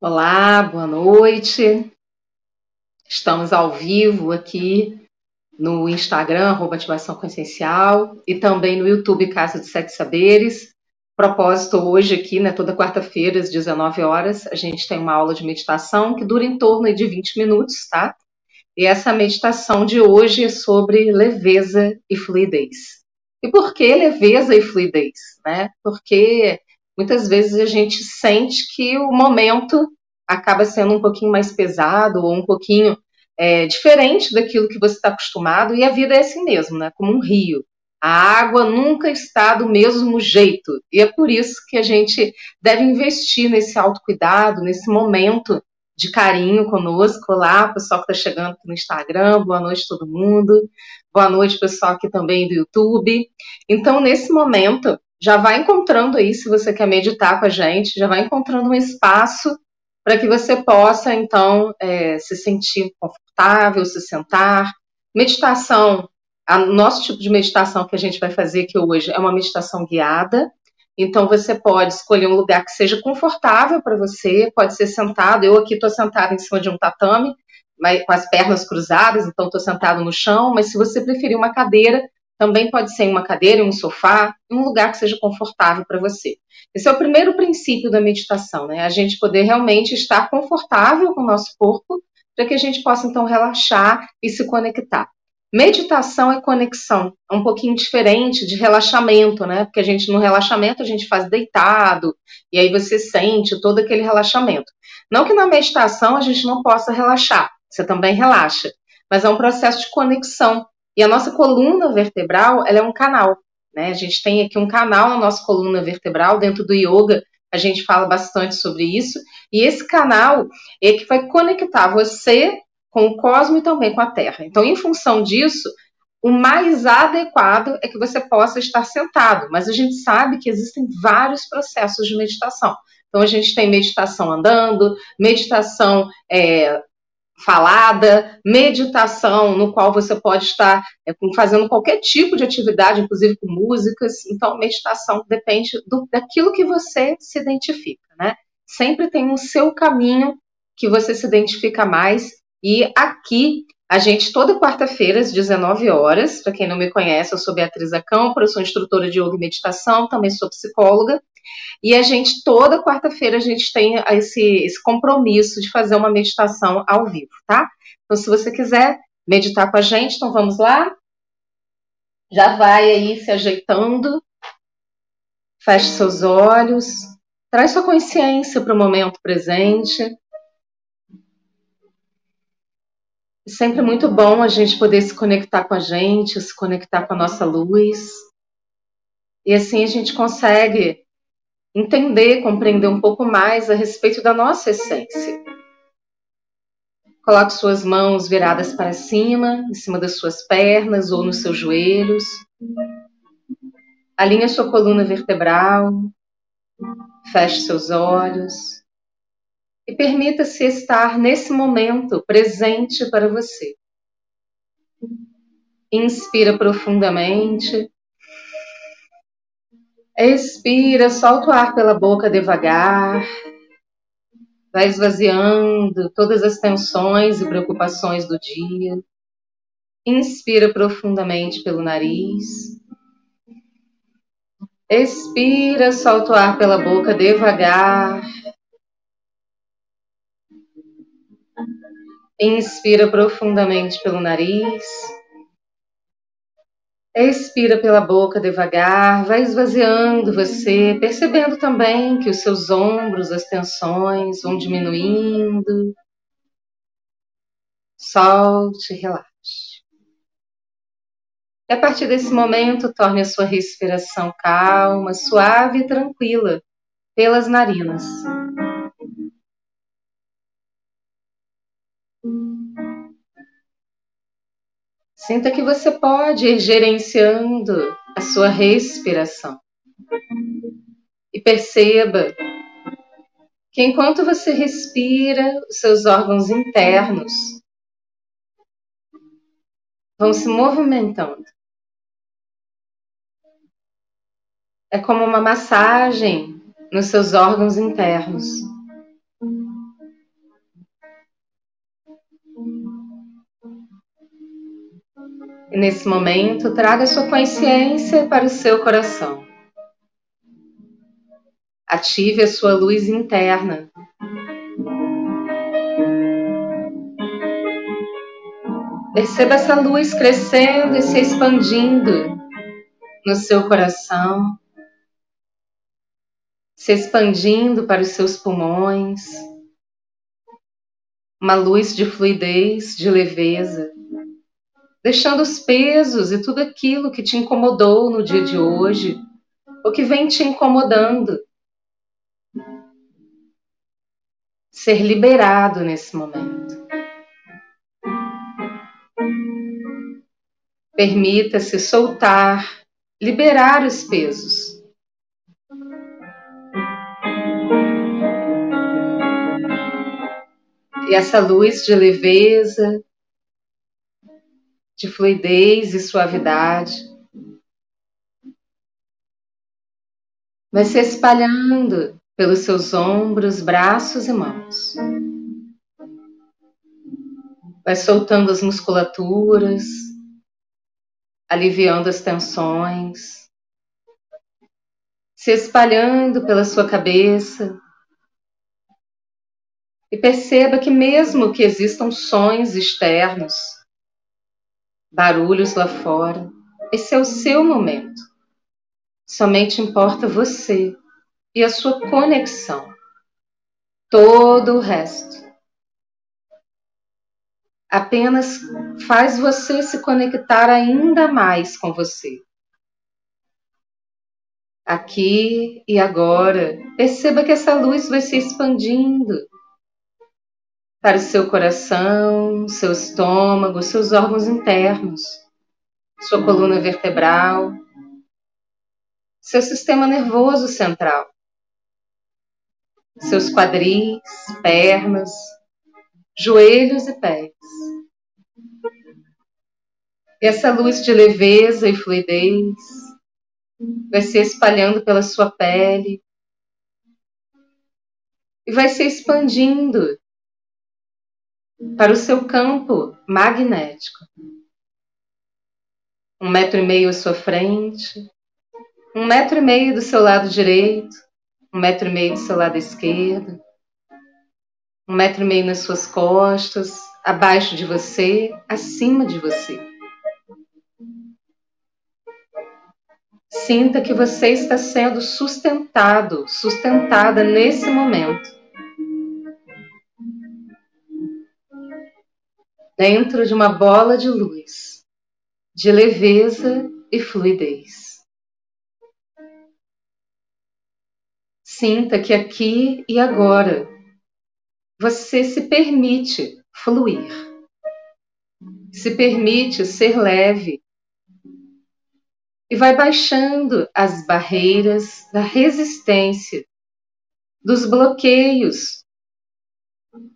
Olá, boa noite. Estamos ao vivo aqui no Instagram, arroba Ativação Consciencial, e também no YouTube Casa de Sete Saberes. Propósito hoje aqui, né, toda quarta-feira, às 19 horas, a gente tem uma aula de meditação que dura em torno de 20 minutos, tá? E essa meditação de hoje é sobre leveza e fluidez. E por que leveza e fluidez? Né? Porque muitas vezes a gente sente que o momento acaba sendo um pouquinho mais pesado ou um pouquinho é, diferente daquilo que você está acostumado, e a vida é assim mesmo, né? Como um rio. A água nunca está do mesmo jeito. E é por isso que a gente deve investir nesse autocuidado, nesse momento de carinho conosco. Olá, pessoal que está chegando no Instagram, boa noite todo mundo. Boa noite, pessoal aqui também do YouTube. Então, nesse momento, já vai encontrando aí, se você quer meditar com a gente, já vai encontrando um espaço para que você possa, então, é, se sentir confortável, se sentar. Meditação, o nosso tipo de meditação que a gente vai fazer aqui hoje é uma meditação guiada. Então, você pode escolher um lugar que seja confortável para você, pode ser sentado. Eu aqui estou sentada em cima de um tatame, com as pernas cruzadas, então estou sentado no chão, mas se você preferir uma cadeira, também pode ser uma cadeira, um sofá, um lugar que seja confortável para você. Esse é o primeiro princípio da meditação, né? A gente poder realmente estar confortável com o nosso corpo, para que a gente possa então relaxar e se conectar. Meditação é conexão, é um pouquinho diferente de relaxamento, né? Porque a gente no relaxamento a gente faz deitado e aí você sente todo aquele relaxamento. Não que na meditação a gente não possa relaxar, você também relaxa, mas é um processo de conexão e a nossa coluna vertebral, ela é um canal, né? A gente tem aqui um canal na nossa coluna vertebral, dentro do yoga, a gente fala bastante sobre isso, e esse canal é que vai conectar você com o cosmos e também com a Terra. Então, em função disso, o mais adequado é que você possa estar sentado, mas a gente sabe que existem vários processos de meditação. Então, a gente tem meditação andando, meditação é, falada, meditação, no qual você pode estar é, fazendo qualquer tipo de atividade, inclusive com músicas. Então, meditação depende do, daquilo que você se identifica, né? Sempre tem um seu caminho que você se identifica mais. E aqui, a gente, toda quarta-feira, às 19 horas, para quem não me conhece, eu sou Beatriz Acampo, eu sou instrutora de yoga e meditação, também sou psicóloga. E a gente, toda quarta-feira, a gente tem esse, esse compromisso de fazer uma meditação ao vivo, tá? Então, se você quiser meditar com a gente, então vamos lá. Já vai aí se ajeitando. Feche seus olhos. Traz sua consciência para o momento presente. É sempre muito bom a gente poder se conectar com a gente, se conectar com a nossa luz. E assim a gente consegue entender, compreender um pouco mais a respeito da nossa essência. Coloque suas mãos viradas para cima, em cima das suas pernas ou nos seus joelhos. Alinhe sua coluna vertebral. Feche seus olhos. E permita-se estar nesse momento presente para você. Inspira profundamente. Expira, solta o ar pela boca devagar. Vai esvaziando todas as tensões e preocupações do dia. Inspira profundamente pelo nariz. Expira, solta o ar pela boca devagar. Inspira profundamente pelo nariz. Expira pela boca devagar, vai esvaziando você, percebendo também que os seus ombros, as tensões vão diminuindo. Solte, relaxe. E a partir desse momento, torne a sua respiração calma, suave e tranquila pelas narinas. Sinta que você pode ir gerenciando a sua respiração. E perceba que enquanto você respira, os seus órgãos internos vão se movimentando. É como uma massagem nos seus órgãos internos. Nesse momento, traga sua consciência para o seu coração. Ative a sua luz interna. Perceba essa luz crescendo e se expandindo no seu coração, se expandindo para os seus pulmões. Uma luz de fluidez, de leveza, deixando os pesos e tudo aquilo que te incomodou no dia de hoje, ou que vem te incomodando, ser liberado nesse momento. Permita-se soltar, liberar os pesos. E essa luz de leveza, de fluidez e suavidade vai se espalhando pelos seus ombros, braços e mãos. Vai soltando as musculaturas, aliviando as tensões, se espalhando pela sua cabeça. E perceba que, mesmo que existam sons externos, barulhos lá fora, esse é o seu momento. Somente importa você e a sua conexão. Todo o resto apenas faz você se conectar ainda mais com você. Aqui e agora, perceba que essa luz vai se expandindo para o seu coração, seu estômago, seus órgãos internos, sua coluna vertebral, seu sistema nervoso central seus quadris, pernas, joelhos e pés. E essa luz de leveza e fluidez vai se espalhando pela sua pele e vai se expandindo para o seu campo magnético. Um metro e meio à sua frente, um metro e meio do seu lado direito, um metro e meio do seu lado esquerdo, um metro e meio nas suas costas, abaixo de você, acima de você. Sinta que você está sendo sustentado, sustentada nesse momento. Dentro de uma bola de luz, de leveza e fluidez. Sinta que aqui e agora você se permite fluir, se permite ser leve e vai baixando as barreiras da resistência, dos bloqueios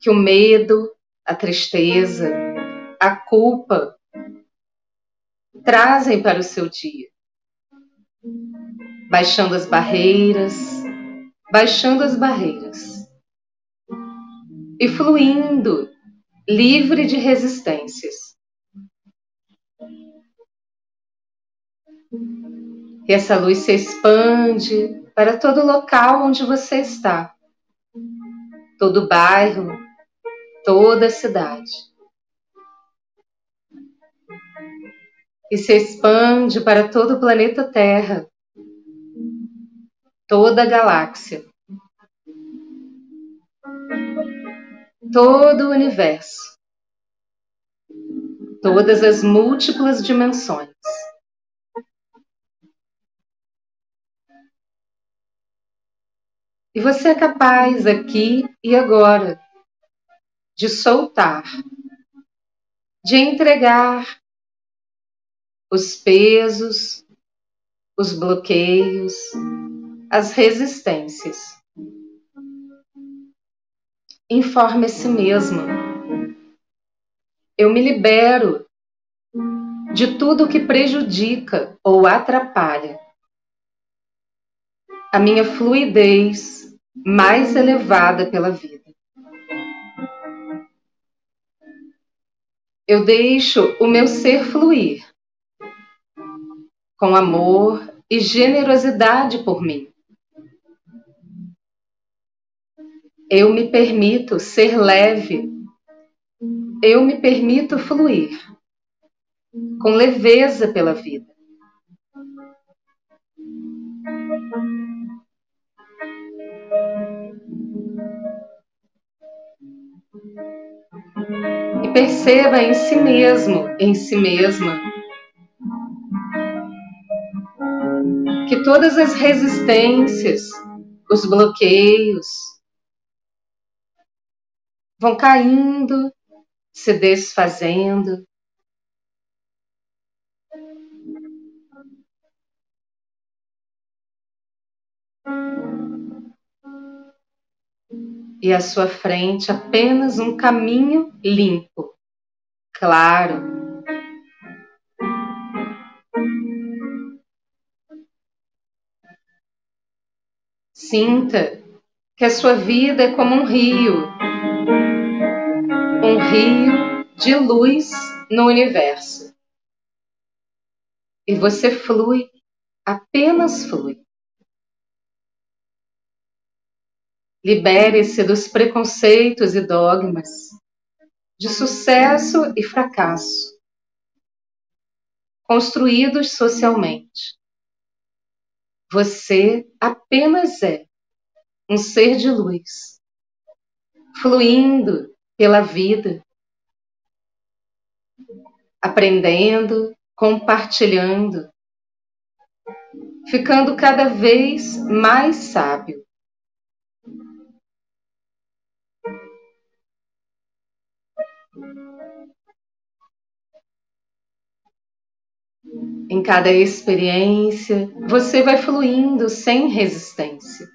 que o medo, a tristeza, a culpa trazem para o seu dia. Baixando as barreiras, baixando as barreiras e fluindo, livre de resistências. E essa luz se expande para todo local onde você está, todo bairro, toda cidade. E se expande para todo o planeta Terra, toda a galáxia, todo o universo, todas as múltiplas dimensões. E você é capaz aqui e agora de soltar, de entregar os pesos, os bloqueios, as resistências. Informe a si mesmo. Eu me libero de tudo que prejudica ou atrapalha a minha fluidez mais elevada pela vida. Eu deixo o meu ser fluir com amor e generosidade por mim. Eu me permito ser leve. Eu me permito fluir com leveza pela vida. E perceba em si mesmo, em si mesma, todas as resistências, os bloqueios, vão caindo, se desfazendo. E à sua frente apenas um caminho limpo, claro, Sinta que a sua vida é como um rio, um rio de luz no universo. E você flui, apenas flui. Libere-se dos preconceitos e dogmas, de sucesso e fracasso, construídos socialmente. Você apenas é um ser de luz, fluindo pela vida, aprendendo, compartilhando, ficando cada vez mais sábio. Em cada experiência, você vai fluindo sem resistência.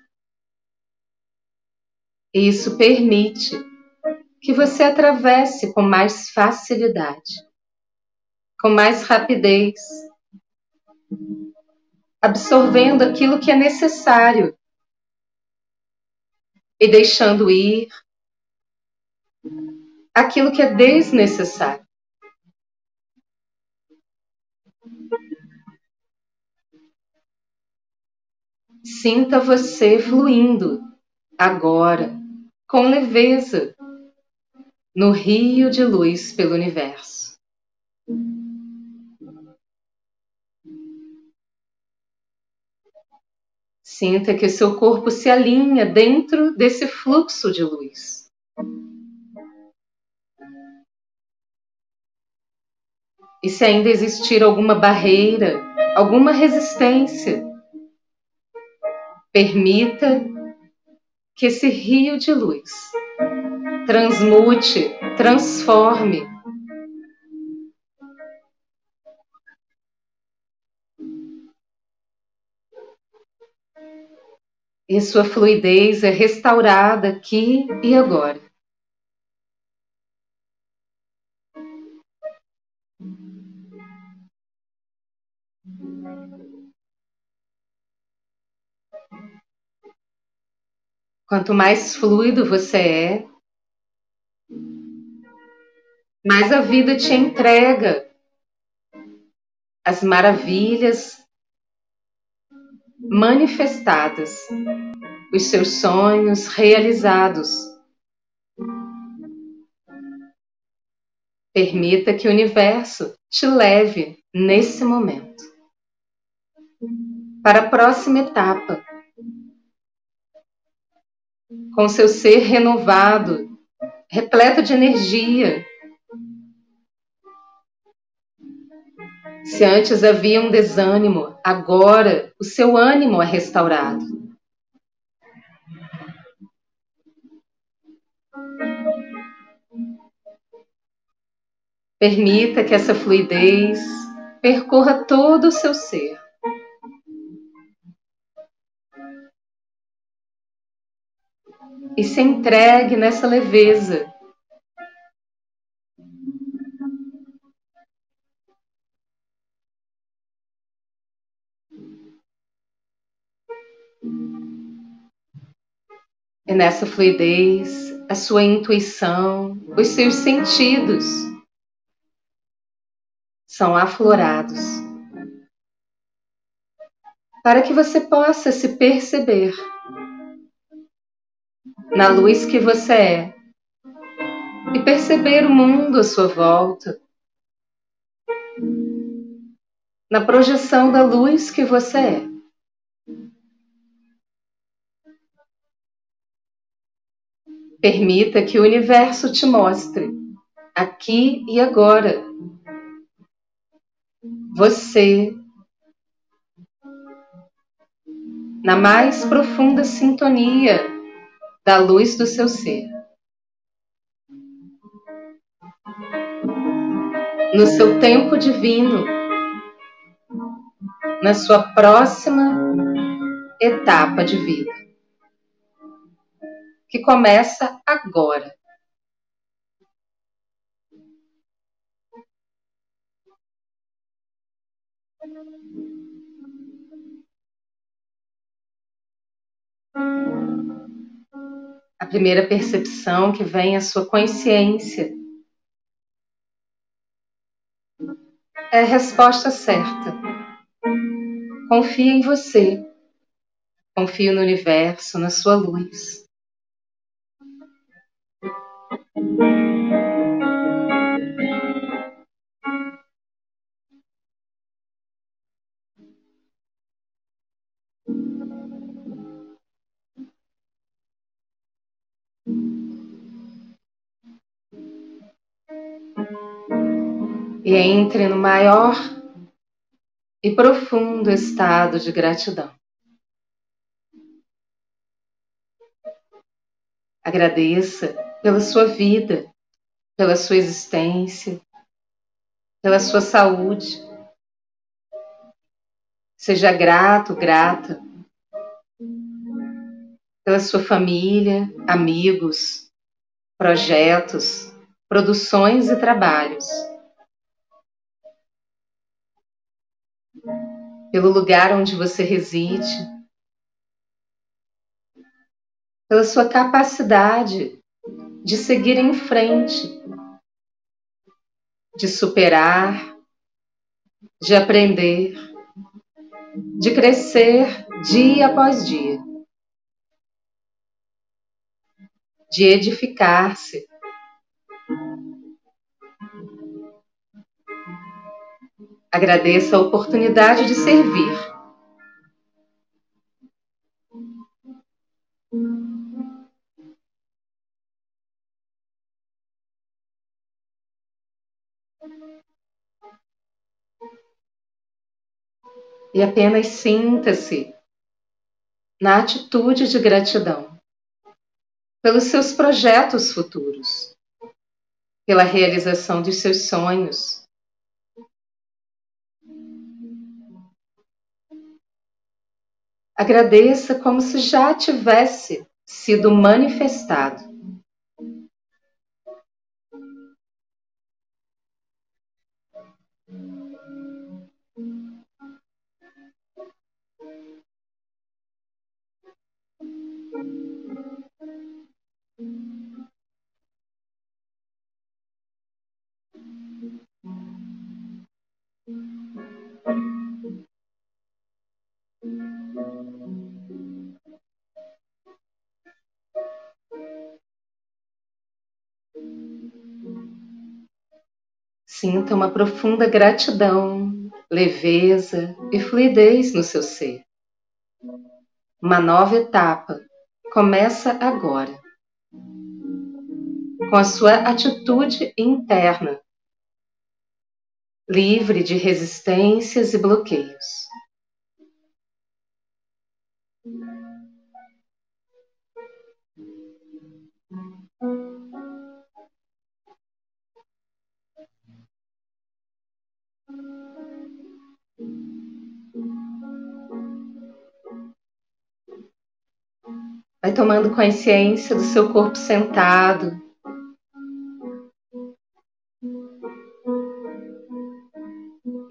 Isso permite que você atravesse com mais facilidade, com mais rapidez, absorvendo aquilo que é necessário e deixando ir aquilo que é desnecessário. Sinta você fluindo, agora, com leveza, no rio de luz pelo universo. Sinta que seu corpo se alinha dentro desse fluxo de luz. E se ainda existir alguma barreira, alguma resistência, Permita que esse rio de luz transmute, transforme. E sua fluidez é restaurada aqui e agora. Quanto mais fluido você é, mais a vida te entrega as maravilhas manifestadas, os seus sonhos realizados. Permita que o universo te leve nesse momento para a próxima etapa com seu ser renovado, repleto de energia. Se antes havia um desânimo, agora o seu ânimo é restaurado. Permita que essa fluidez percorra todo o seu ser. E se entregue nessa leveza. E nessa fluidez, a sua intuição, os seus sentidos são aflorados. para que você possa se perceber na luz que você é e perceber o mundo à sua volta, na projeção da luz que você é. Permita que o universo te mostre, aqui e agora, você na mais profunda sintonia da luz do seu ser. No seu tempo divino, na sua próxima etapa de vida, que começa agora. A primeira percepção que vem à sua consciência é a resposta certa. Confie em você. Confie no universo, na sua luz. E entre no maior e profundo estado de gratidão. Agradeça pela sua vida, pela sua existência, pela sua saúde. Seja grato, grata pela sua família, amigos, projetos, produções e trabalhos. Pelo lugar onde você reside, pela sua capacidade de seguir em frente, de superar, de aprender, de crescer dia após dia, de edificar-se Agradeça a oportunidade de servir. E apenas sinta-se na atitude de gratidão pelos seus projetos futuros, pela realização dos seus sonhos Agradeça como se já tivesse sido manifestado. Sinta uma profunda gratidão, leveza e fluidez no seu ser. Uma nova etapa começa agora. Com a sua atitude interna, livre de resistências e bloqueios. Vai tomando consciência do seu corpo sentado.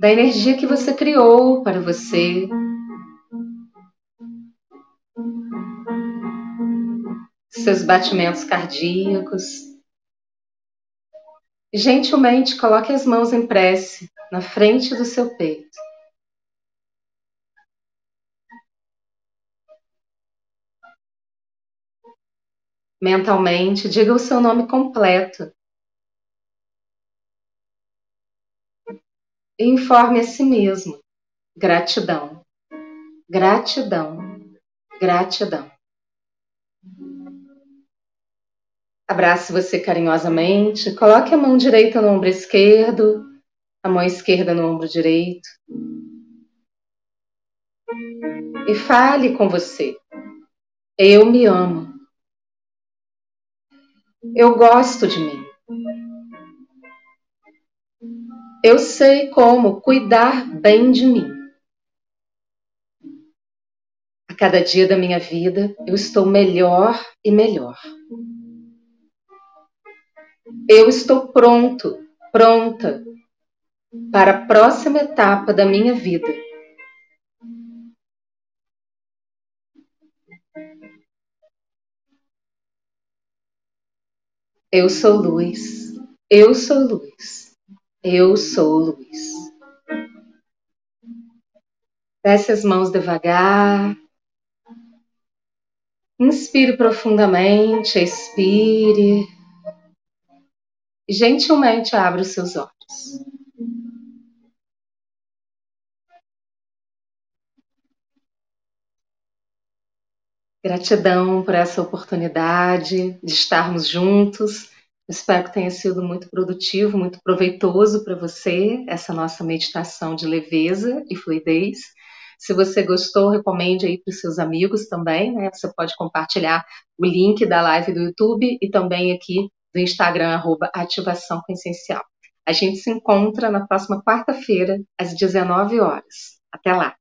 Da energia que você criou para você. Seus batimentos cardíacos. Gentilmente coloque as mãos em prece na frente do seu peito. Mentalmente, diga o seu nome completo. E informe a si mesmo. Gratidão, gratidão, gratidão. Abrace você carinhosamente, coloque a mão direita no ombro esquerdo, a mão esquerda no ombro direito. E fale com você. Eu me amo. Eu gosto de mim. Eu sei como cuidar bem de mim. A cada dia da minha vida, eu estou melhor e melhor. Eu estou pronto, pronta para a próxima etapa da minha vida. Eu sou luz, eu sou luz, eu sou luz. Desce as mãos devagar. Inspire profundamente, expire. Gentilmente abra os seus olhos. Gratidão por essa oportunidade de estarmos juntos. Espero que tenha sido muito produtivo, muito proveitoso para você essa nossa meditação de leveza e fluidez. Se você gostou, recomende aí para os seus amigos também, né? Você pode compartilhar o link da live do YouTube e também aqui do Instagram, arroba Ativação com Essencial. A gente se encontra na próxima quarta-feira, às 19 horas. Até lá!